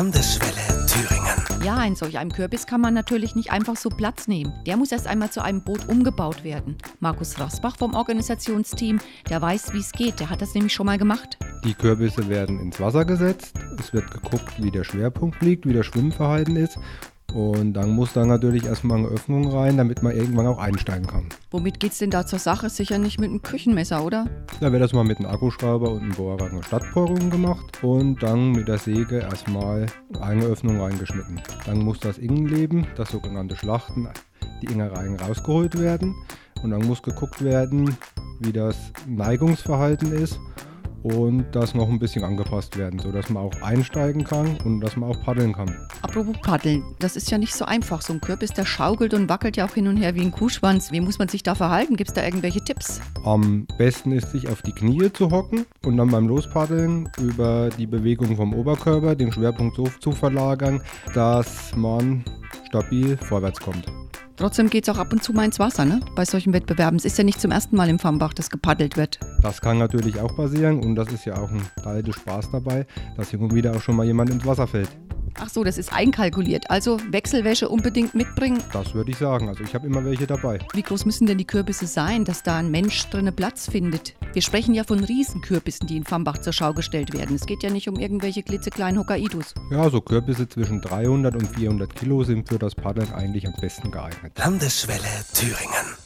Landeswelle Thüringen. Ja, in solch einem Kürbis kann man natürlich nicht einfach so Platz nehmen. Der muss erst einmal zu einem Boot umgebaut werden. Markus Rosbach vom Organisationsteam, der weiß, wie es geht. Der hat das nämlich schon mal gemacht. Die Kürbisse werden ins Wasser gesetzt. Es wird geguckt, wie der Schwerpunkt liegt, wie das Schwimmverhalten ist. Und dann muss da natürlich erstmal eine Öffnung rein, damit man irgendwann auch einsteigen kann. Womit geht's denn da zur Sache? Sicher nicht mit einem Küchenmesser, oder? Da wird das mal mit einem Akkuschrauber und einem Bohrer eine Stadtbohrung gemacht und dann mit der Säge erstmal eine Öffnung reingeschnitten. Dann muss das Innenleben, das sogenannte Schlachten, die Innereien rausgeholt werden. Und dann muss geguckt werden, wie das Neigungsverhalten ist und das noch ein bisschen angepasst werden, sodass man auch einsteigen kann und dass man auch paddeln kann. Apropos Paddeln, das ist ja nicht so einfach. So ein Kürbis, der schaukelt und wackelt ja auch hin und her wie ein Kuhschwanz. Wie muss man sich da verhalten? Gibt es da irgendwelche Tipps? Am besten ist, sich auf die Knie zu hocken und dann beim Lospaddeln über die Bewegung vom Oberkörper den Schwerpunkt so zu verlagern, dass man stabil vorwärts kommt. Trotzdem geht es auch ab und zu mal ins Wasser, ne? Bei solchen Wettbewerben. Es ist ja nicht zum ersten Mal im Fammbach, dass gepaddelt wird. Das kann natürlich auch passieren und das ist ja auch ein Teil des Spaß dabei, dass hin wieder auch schon mal jemand ins Wasser fällt. Ach so, das ist einkalkuliert. Also Wechselwäsche unbedingt mitbringen. Das würde ich sagen. Also ich habe immer welche dabei. Wie groß müssen denn die Kürbisse sein, dass da ein Mensch drinne Platz findet? Wir sprechen ja von Riesenkürbissen, die in Fambach zur Schau gestellt werden. Es geht ja nicht um irgendwelche klitzekleinen Hokkaidos. Ja, so Kürbisse zwischen 300 und 400 Kilo sind für das Paddeln eigentlich am besten geeignet. Landeswelle Thüringen.